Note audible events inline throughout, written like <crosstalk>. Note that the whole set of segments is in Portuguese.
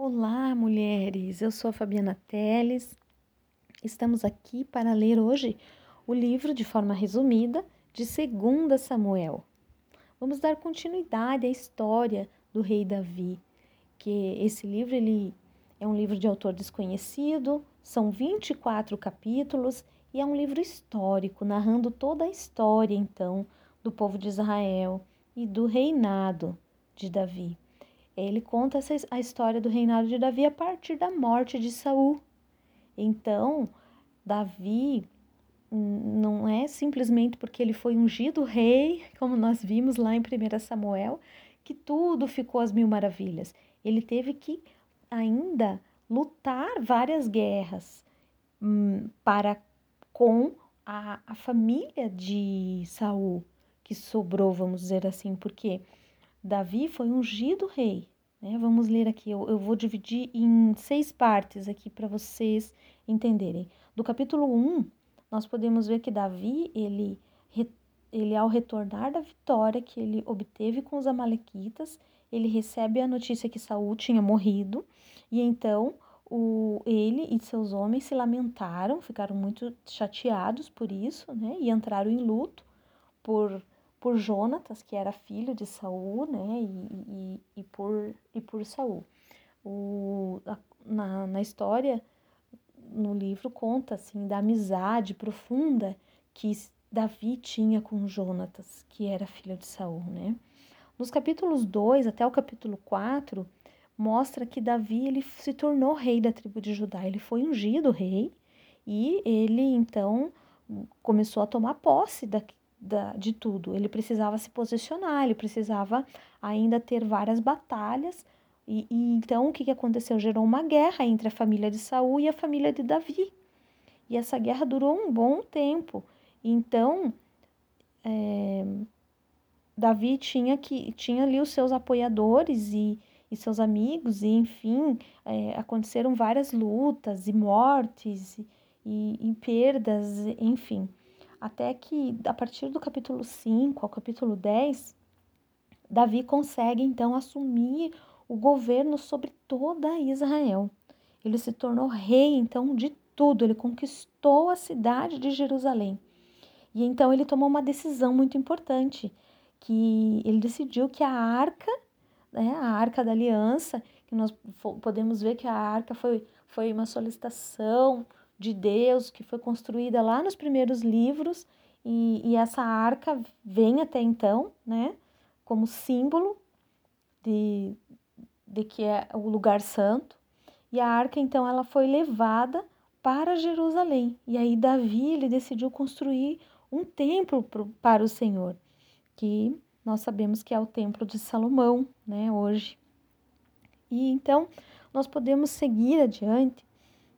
Olá, mulheres! Eu sou a Fabiana Teles. Estamos aqui para ler hoje o livro de forma resumida de 2 Samuel. Vamos dar continuidade à história do rei Davi, que esse livro ele é um livro de autor desconhecido, são 24 capítulos e é um livro histórico, narrando toda a história então do povo de Israel e do reinado de Davi. Ele conta essa, a história do reinado de Davi a partir da morte de Saul. Então, Davi não é simplesmente porque ele foi ungido rei, como nós vimos lá em 1 Samuel, que tudo ficou às mil maravilhas. Ele teve que ainda lutar várias guerras hum, para com a, a família de Saul, que sobrou, vamos dizer assim, porque Davi foi ungido rei. Né? Vamos ler aqui, eu, eu vou dividir em seis partes aqui para vocês entenderem. Do capítulo 1, nós podemos ver que Davi, ele, ele ao retornar da vitória que ele obteve com os amalequitas, ele recebe a notícia que Saul tinha morrido, e então o, ele e seus homens se lamentaram, ficaram muito chateados por isso, né? E entraram em luto por por Jonatas, que era filho de Saul, né, e, e, e por, e por Saul. O, a, na, na história, no livro, conta, assim, da amizade profunda que Davi tinha com Jonatas, que era filho de Saul, né. Nos capítulos 2 até o capítulo 4, mostra que Davi ele se tornou rei da tribo de Judá, ele foi ungido rei, e ele, então, começou a tomar posse da, da, de tudo. Ele precisava se posicionar, ele precisava ainda ter várias batalhas. E, e, então o que, que aconteceu? Gerou uma guerra entre a família de Saul e a família de Davi. E essa guerra durou um bom tempo. Então é, Davi tinha que tinha ali os seus apoiadores e, e seus amigos, e enfim, é, aconteceram várias lutas e mortes e, e perdas, enfim até que a partir do capítulo 5 ao capítulo 10, Davi consegue então assumir o governo sobre toda Israel. Ele se tornou rei então de tudo, ele conquistou a cidade de Jerusalém. E então ele tomou uma decisão muito importante, que ele decidiu que a arca, né, a arca da aliança, que nós podemos ver que a arca foi, foi uma solicitação de Deus que foi construída lá nos primeiros livros e, e essa arca vem até então, né, como símbolo de, de que é o lugar santo. E a arca então ela foi levada para Jerusalém. E aí Davi ele decidiu construir um templo pro, para o Senhor, que nós sabemos que é o templo de Salomão, né, hoje. E então nós podemos seguir adiante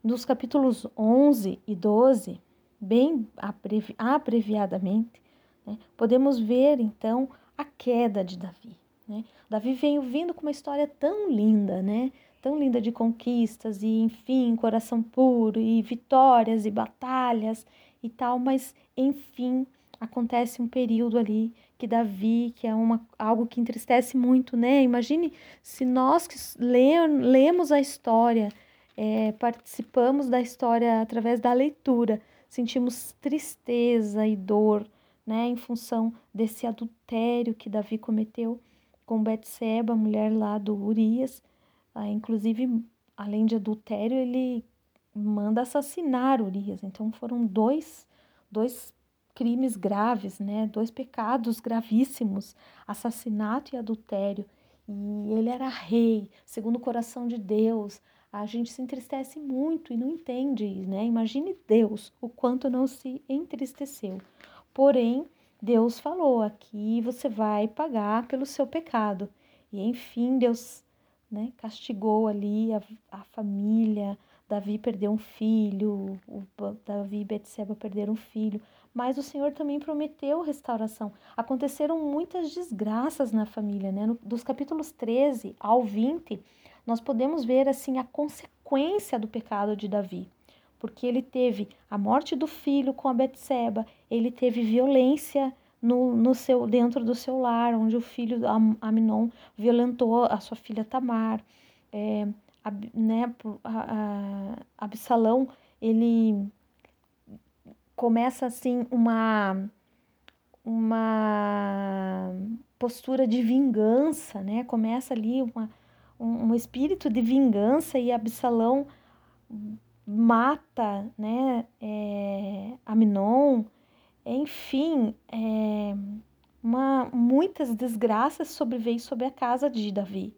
nos capítulos 11 e 12, bem abrevi abreviadamente, né, podemos ver então a queda de Davi. Né? Davi veio vindo com uma história tão linda, né? tão linda de conquistas e, enfim, coração puro e vitórias e batalhas e tal, mas, enfim, acontece um período ali que Davi, que é uma, algo que entristece muito, né? Imagine se nós que le, lemos a história é, participamos da história através da leitura, sentimos tristeza e dor, né, em função desse adultério que Davi cometeu com Betseba, mulher lá do Urias. Ah, inclusive, além de adultério, ele manda assassinar Urias. Então foram dois, dois crimes graves, né, dois pecados gravíssimos, assassinato e adultério. E ele era rei, segundo o coração de Deus, a gente se entristece muito e não entende, né? Imagine Deus, o quanto não se entristeceu. Porém, Deus falou: aqui você vai pagar pelo seu pecado. E enfim, Deus né, castigou ali a, a família. Davi perdeu um filho, o Davi e Betseba perderam um filho, mas o Senhor também prometeu restauração. Aconteceram muitas desgraças na família, né? No, dos capítulos 13 ao 20, nós podemos ver assim a consequência do pecado de Davi, porque ele teve a morte do filho com a Betseba, ele teve violência no, no seu dentro do seu lar, onde o filho Aminon violentou a sua filha Tamar. É, né, Absalão, ele começa assim uma uma postura de vingança, né? Começa ali uma, um, um espírito de vingança e Absalão mata, né? É, Aminon, enfim, é, uma, muitas desgraças sobreveio sobre a casa de Davi.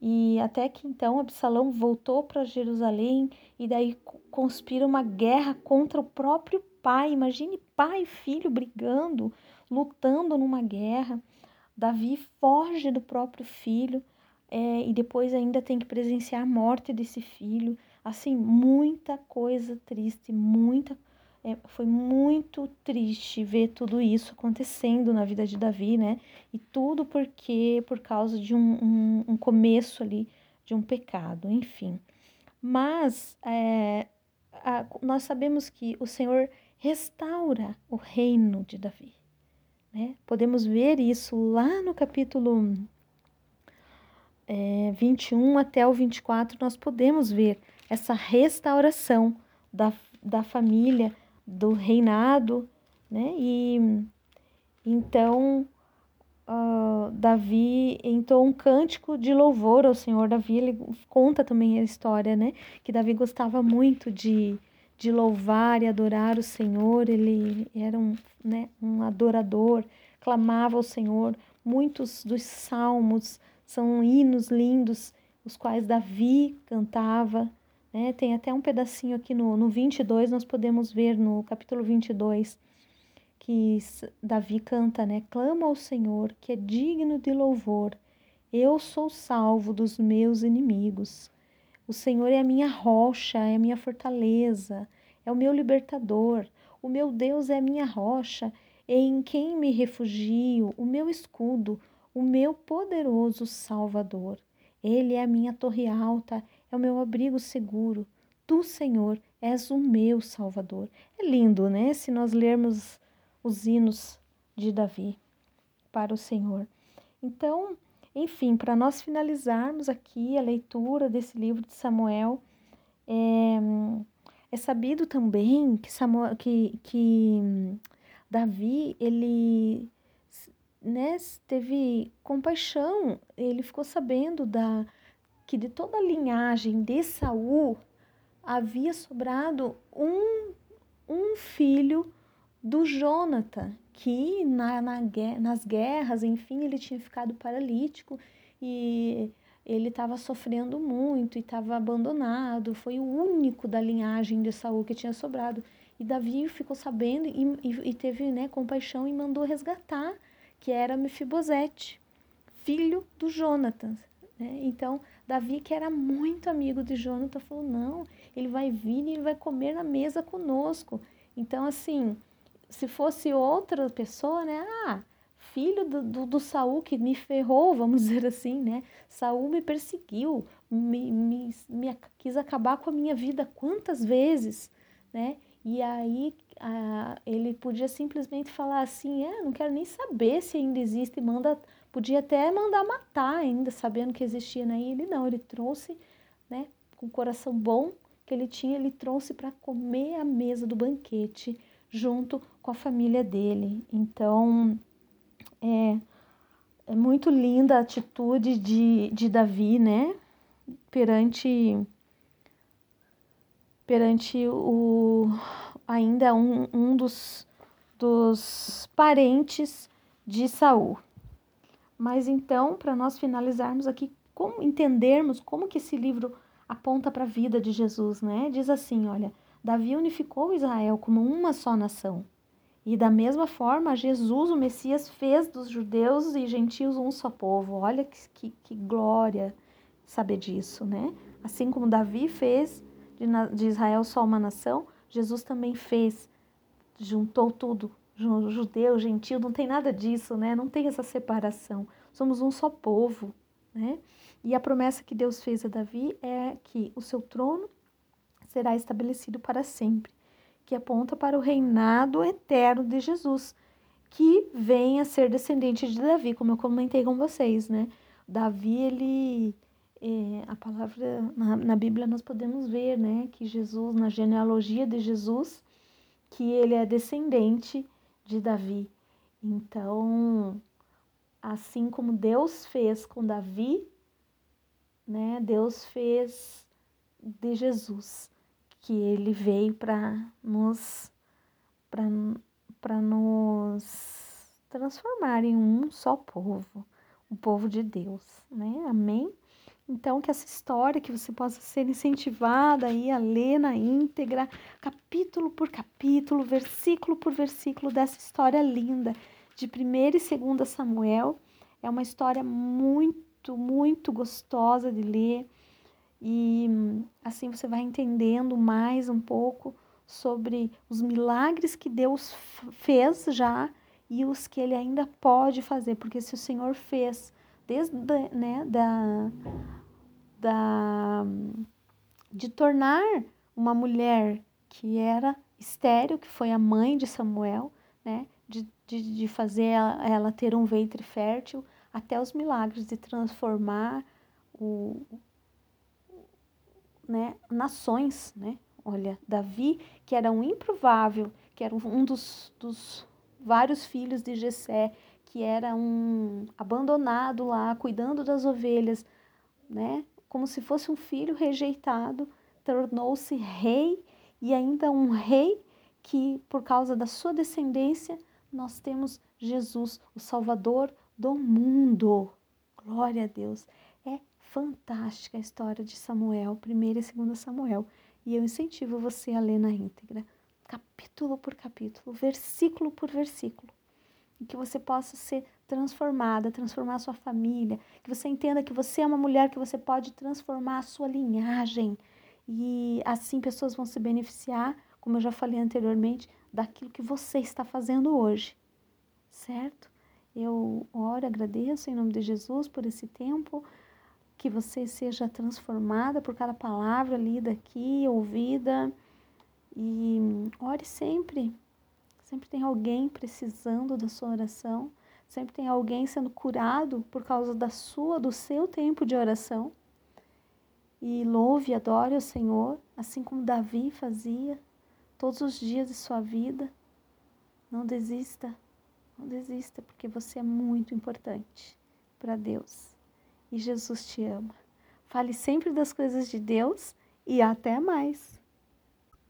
E até que então Absalão voltou para Jerusalém e daí conspira uma guerra contra o próprio pai. Imagine pai e filho brigando, lutando numa guerra. Davi foge do próprio filho é, e depois ainda tem que presenciar a morte desse filho. Assim, muita coisa triste, muita é, foi muito triste ver tudo isso acontecendo na vida de Davi, né? E tudo porque por causa de um, um, um começo ali de um pecado, enfim. Mas é, a, nós sabemos que o Senhor restaura o reino de Davi. Né? Podemos ver isso lá no capítulo é, 21 até o 24, nós podemos ver essa restauração da, da família do reinado, né? E então uh, Davi entrou um cântico de louvor ao Senhor. Davi ele conta também a história, né? Que Davi gostava muito de, de louvar e adorar o Senhor. Ele era um, né, um adorador, clamava ao Senhor. Muitos dos salmos são hinos lindos, os quais Davi cantava. Né? Tem até um pedacinho aqui no, no 22, nós podemos ver no capítulo 22, que Davi canta, né? Clama ao Senhor, que é digno de louvor. Eu sou salvo dos meus inimigos. O Senhor é a minha rocha, é a minha fortaleza, é o meu libertador. O meu Deus é a minha rocha, em quem me refugio, o meu escudo, o meu poderoso Salvador. Ele é a minha torre alta, é o meu abrigo seguro. Tu, Senhor, és o meu Salvador. É lindo, né? Se nós lermos os hinos de Davi para o Senhor. Então, enfim, para nós finalizarmos aqui a leitura desse livro de Samuel, é, é sabido também que, Samuel, que, que Davi, ele né, teve compaixão, ele ficou sabendo da, que de toda a linhagem de Saul havia sobrado um, um filho do Jonathan, que na, na, nas guerras, enfim, ele tinha ficado paralítico e ele estava sofrendo muito e estava abandonado. Foi o único da linhagem de Saul que tinha sobrado. E Davi ficou sabendo e, e, e teve né, compaixão e mandou resgatar, que era Mefibosete, filho do Jonathan. Né? Então, Davi, que era muito amigo de Jonathan, falou: não, ele vai vir e ele vai comer na mesa conosco. Então, assim, se fosse outra pessoa, né? Ah, filho do, do, do Saul que me ferrou, vamos <laughs> dizer assim, né? Saul me perseguiu, me, me, me quis acabar com a minha vida quantas vezes, né? E aí ele podia simplesmente falar assim, é, não quero nem saber se ainda existe, manda Podia até mandar matar ainda, sabendo que existia, né? Ele não, ele trouxe, né, com o coração bom que ele tinha, ele trouxe para comer a mesa do banquete junto com a família dele. Então, é, é muito linda a atitude de, de Davi, né? Perante perante o ainda um, um dos, dos parentes de Saul. Mas então, para nós finalizarmos aqui, como entendermos como que esse livro aponta para a vida de Jesus, né? Diz assim, olha, Davi unificou Israel como uma só nação. E da mesma forma, Jesus, o Messias, fez dos judeus e gentios um só povo. Olha que, que, que glória saber disso, né? Assim como Davi fez de, de Israel só uma nação, Jesus também fez, juntou tudo judeu, gentil, não tem nada disso, né? Não tem essa separação. Somos um só povo, né? E a promessa que Deus fez a Davi é que o seu trono será estabelecido para sempre, que aponta para o reinado eterno de Jesus, que vem a ser descendente de Davi, como eu comentei com vocês, né? Davi, ele é, a palavra na, na, Bíblia nós podemos ver, né, que Jesus, na genealogia de Jesus, que ele é descendente de Davi. Então, assim como Deus fez com Davi, né, Deus fez de Jesus, que ele veio para nos para nos transformar em um só povo, o povo de Deus, né? Amém? Então, que essa história, que você possa ser incentivada aí a ler na íntegra, capítulo por capítulo, versículo por versículo dessa história linda de 1 e 2 Samuel. É uma história muito, muito gostosa de ler e assim você vai entendendo mais um pouco sobre os milagres que Deus fez já e os que ele ainda pode fazer, porque se o Senhor fez desde né, da, da, de tornar uma mulher que era estéreo, que foi a mãe de Samuel, né, de, de, de fazer ela, ela ter um ventre fértil, até os milagres de transformar o, né, nações, né? Olha, Davi, que era um improvável, que era um dos, dos vários filhos de Jessé, que era um abandonado lá, cuidando das ovelhas, né? Como se fosse um filho rejeitado, tornou-se rei e ainda um rei que, por causa da sua descendência, nós temos Jesus, o Salvador do mundo. Glória a Deus. É fantástica a história de Samuel, 1 e 2 Samuel. E eu incentivo você a ler na íntegra, capítulo por capítulo, versículo por versículo. Que você possa ser transformada, transformar sua família, que você entenda que você é uma mulher que você pode transformar a sua linhagem. E assim pessoas vão se beneficiar, como eu já falei anteriormente, daquilo que você está fazendo hoje. Certo? Eu oro, agradeço em nome de Jesus por esse tempo, que você seja transformada por cada palavra lida aqui, ouvida. E ore sempre. Sempre tem alguém precisando da sua oração. Sempre tem alguém sendo curado por causa da sua, do seu tempo de oração. E louve e adore o Senhor, assim como Davi fazia todos os dias de sua vida. Não desista. Não desista, porque você é muito importante para Deus. E Jesus te ama. Fale sempre das coisas de Deus e até mais.